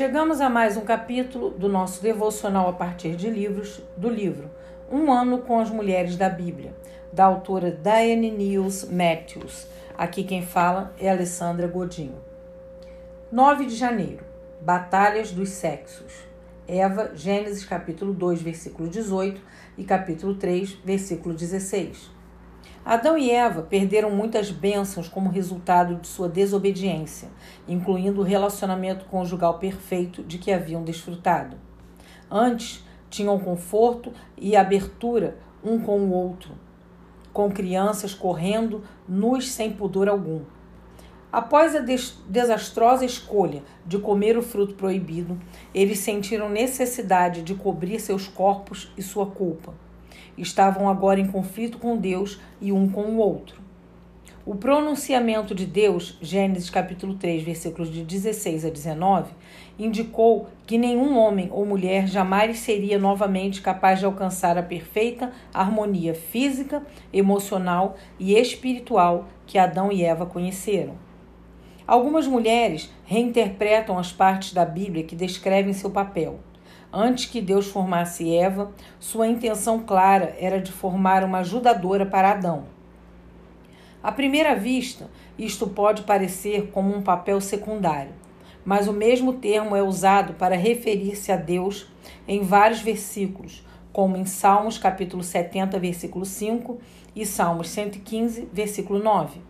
Chegamos a mais um capítulo do nosso devocional a partir de livros do livro Um Ano com as Mulheres da Bíblia, da autora Diane Niels Matthews. Aqui quem fala é Alessandra Godinho. 9 de janeiro Batalhas dos Sexos. Eva, Gênesis capítulo 2, versículo 18 e capítulo 3, versículo 16. Adão e Eva perderam muitas bênçãos como resultado de sua desobediência, incluindo o relacionamento conjugal perfeito de que haviam desfrutado. Antes, tinham conforto e abertura um com o outro, com crianças correndo nus sem pudor algum. Após a des desastrosa escolha de comer o fruto proibido, eles sentiram necessidade de cobrir seus corpos e sua culpa estavam agora em conflito com Deus e um com o outro. O pronunciamento de Deus, Gênesis capítulo 3, versículos de 16 a 19, indicou que nenhum homem ou mulher jamais seria novamente capaz de alcançar a perfeita harmonia física, emocional e espiritual que Adão e Eva conheceram. Algumas mulheres reinterpretam as partes da Bíblia que descrevem seu papel. Antes que Deus formasse Eva, sua intenção clara era de formar uma ajudadora para Adão. À primeira vista, isto pode parecer como um papel secundário, mas o mesmo termo é usado para referir-se a Deus em vários versículos, como em Salmos capítulo 70, versículo 5 e Salmos 115, versículo 9.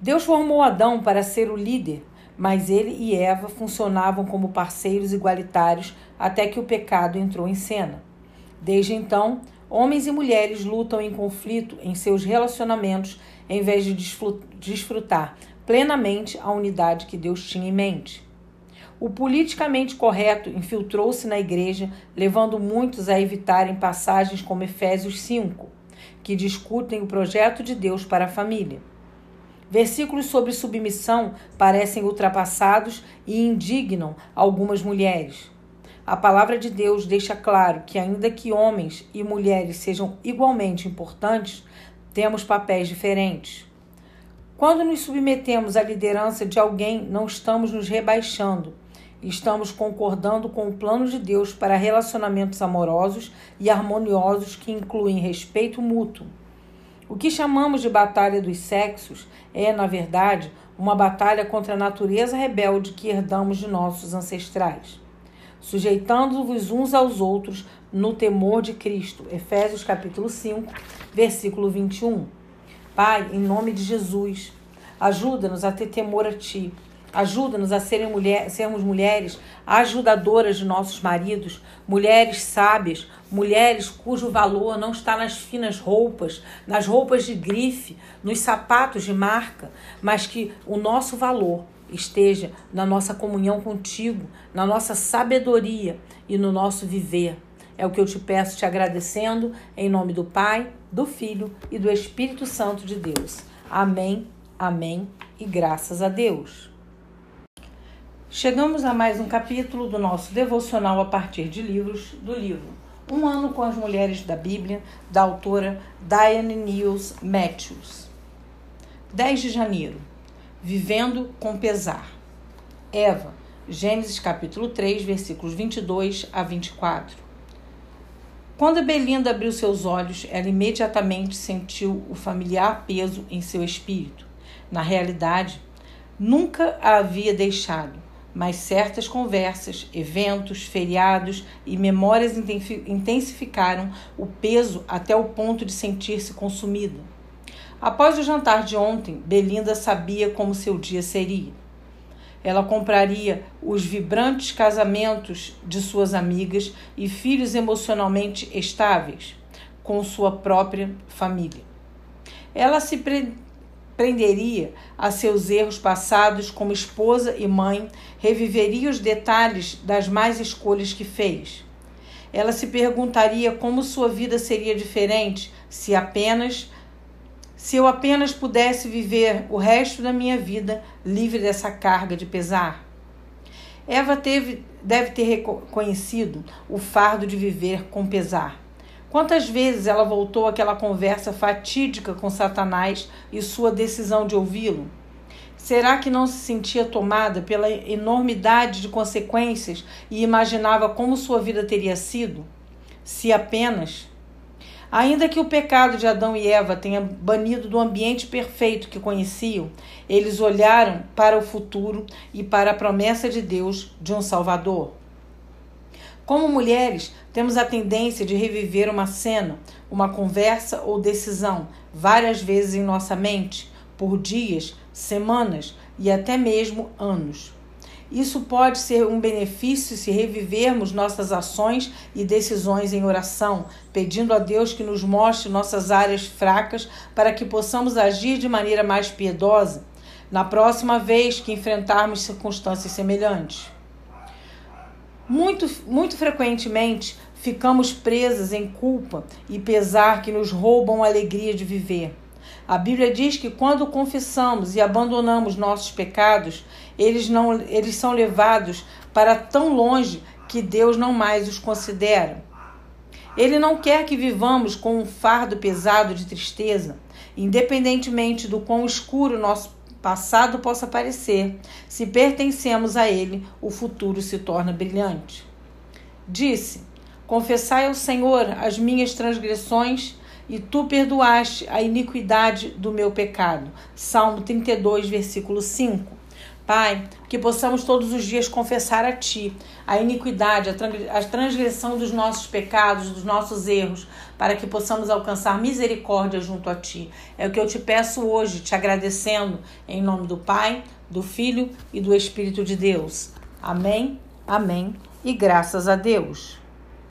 Deus formou Adão para ser o líder mas ele e Eva funcionavam como parceiros igualitários até que o pecado entrou em cena. Desde então, homens e mulheres lutam em conflito em seus relacionamentos em vez de desfrutar plenamente a unidade que Deus tinha em mente. O politicamente correto infiltrou-se na igreja, levando muitos a evitarem passagens como Efésios 5, que discutem o projeto de Deus para a família. Versículos sobre submissão parecem ultrapassados e indignam algumas mulheres. A palavra de Deus deixa claro que, ainda que homens e mulheres sejam igualmente importantes, temos papéis diferentes. Quando nos submetemos à liderança de alguém, não estamos nos rebaixando, estamos concordando com o plano de Deus para relacionamentos amorosos e harmoniosos que incluem respeito mútuo. O que chamamos de batalha dos sexos é, na verdade, uma batalha contra a natureza rebelde que herdamos de nossos ancestrais, sujeitando-vos uns aos outros no temor de Cristo. Efésios capítulo 5, versículo 21. Pai, em nome de Jesus, ajuda-nos a ter temor a ti Ajuda-nos a mulher, sermos mulheres ajudadoras de nossos maridos, mulheres sábias, mulheres cujo valor não está nas finas roupas, nas roupas de grife, nos sapatos de marca, mas que o nosso valor esteja na nossa comunhão contigo, na nossa sabedoria e no nosso viver. É o que eu te peço, te agradecendo, em nome do Pai, do Filho e do Espírito Santo de Deus. Amém, amém e graças a Deus. Chegamos a mais um capítulo do nosso devocional a partir de livros do livro Um Ano com as Mulheres da Bíblia, da autora Diane Niels Matthews. 10 de janeiro. Vivendo com pesar. Eva, Gênesis capítulo 3, versículos 22 a 24. Quando Belinda abriu seus olhos, ela imediatamente sentiu o familiar peso em seu espírito. Na realidade, nunca a havia deixado mas certas conversas, eventos, feriados e memórias intensificaram o peso até o ponto de sentir-se consumida. Após o jantar de ontem, Belinda sabia como seu dia seria. Ela compraria os vibrantes casamentos de suas amigas e filhos emocionalmente estáveis com sua própria família. Ela se prenderia a seus erros passados como esposa e mãe, reviveria os detalhes das más escolhas que fez. Ela se perguntaria como sua vida seria diferente se apenas se eu apenas pudesse viver o resto da minha vida livre dessa carga de pesar. Eva teve, deve ter reconhecido o fardo de viver com pesar. Quantas vezes ela voltou àquela conversa fatídica com Satanás e sua decisão de ouvi-lo? Será que não se sentia tomada pela enormidade de consequências e imaginava como sua vida teria sido? Se apenas. Ainda que o pecado de Adão e Eva tenha banido do ambiente perfeito que conheciam, eles olharam para o futuro e para a promessa de Deus de um Salvador. Como mulheres, temos a tendência de reviver uma cena, uma conversa ou decisão várias vezes em nossa mente, por dias, semanas e até mesmo anos. Isso pode ser um benefício se revivermos nossas ações e decisões em oração, pedindo a Deus que nos mostre nossas áreas fracas para que possamos agir de maneira mais piedosa na próxima vez que enfrentarmos circunstâncias semelhantes. Muito, muito frequentemente ficamos presas em culpa e pesar que nos roubam a alegria de viver. A Bíblia diz que quando confessamos e abandonamos nossos pecados, eles, não, eles são levados para tão longe que Deus não mais os considera. Ele não quer que vivamos com um fardo pesado de tristeza, independentemente do quão escuro nosso passado possa parecer. Se pertencemos a Ele, o futuro se torna brilhante. Disse: Confessai ao Senhor as minhas transgressões e tu perdoaste a iniquidade do meu pecado. Salmo 32, versículo 5. Pai, que possamos todos os dias confessar a Ti a iniquidade, a transgressão dos nossos pecados, dos nossos erros, para que possamos alcançar misericórdia junto a Ti. É o que eu te peço hoje, te agradecendo, em nome do Pai, do Filho e do Espírito de Deus. Amém, amém e graças a Deus.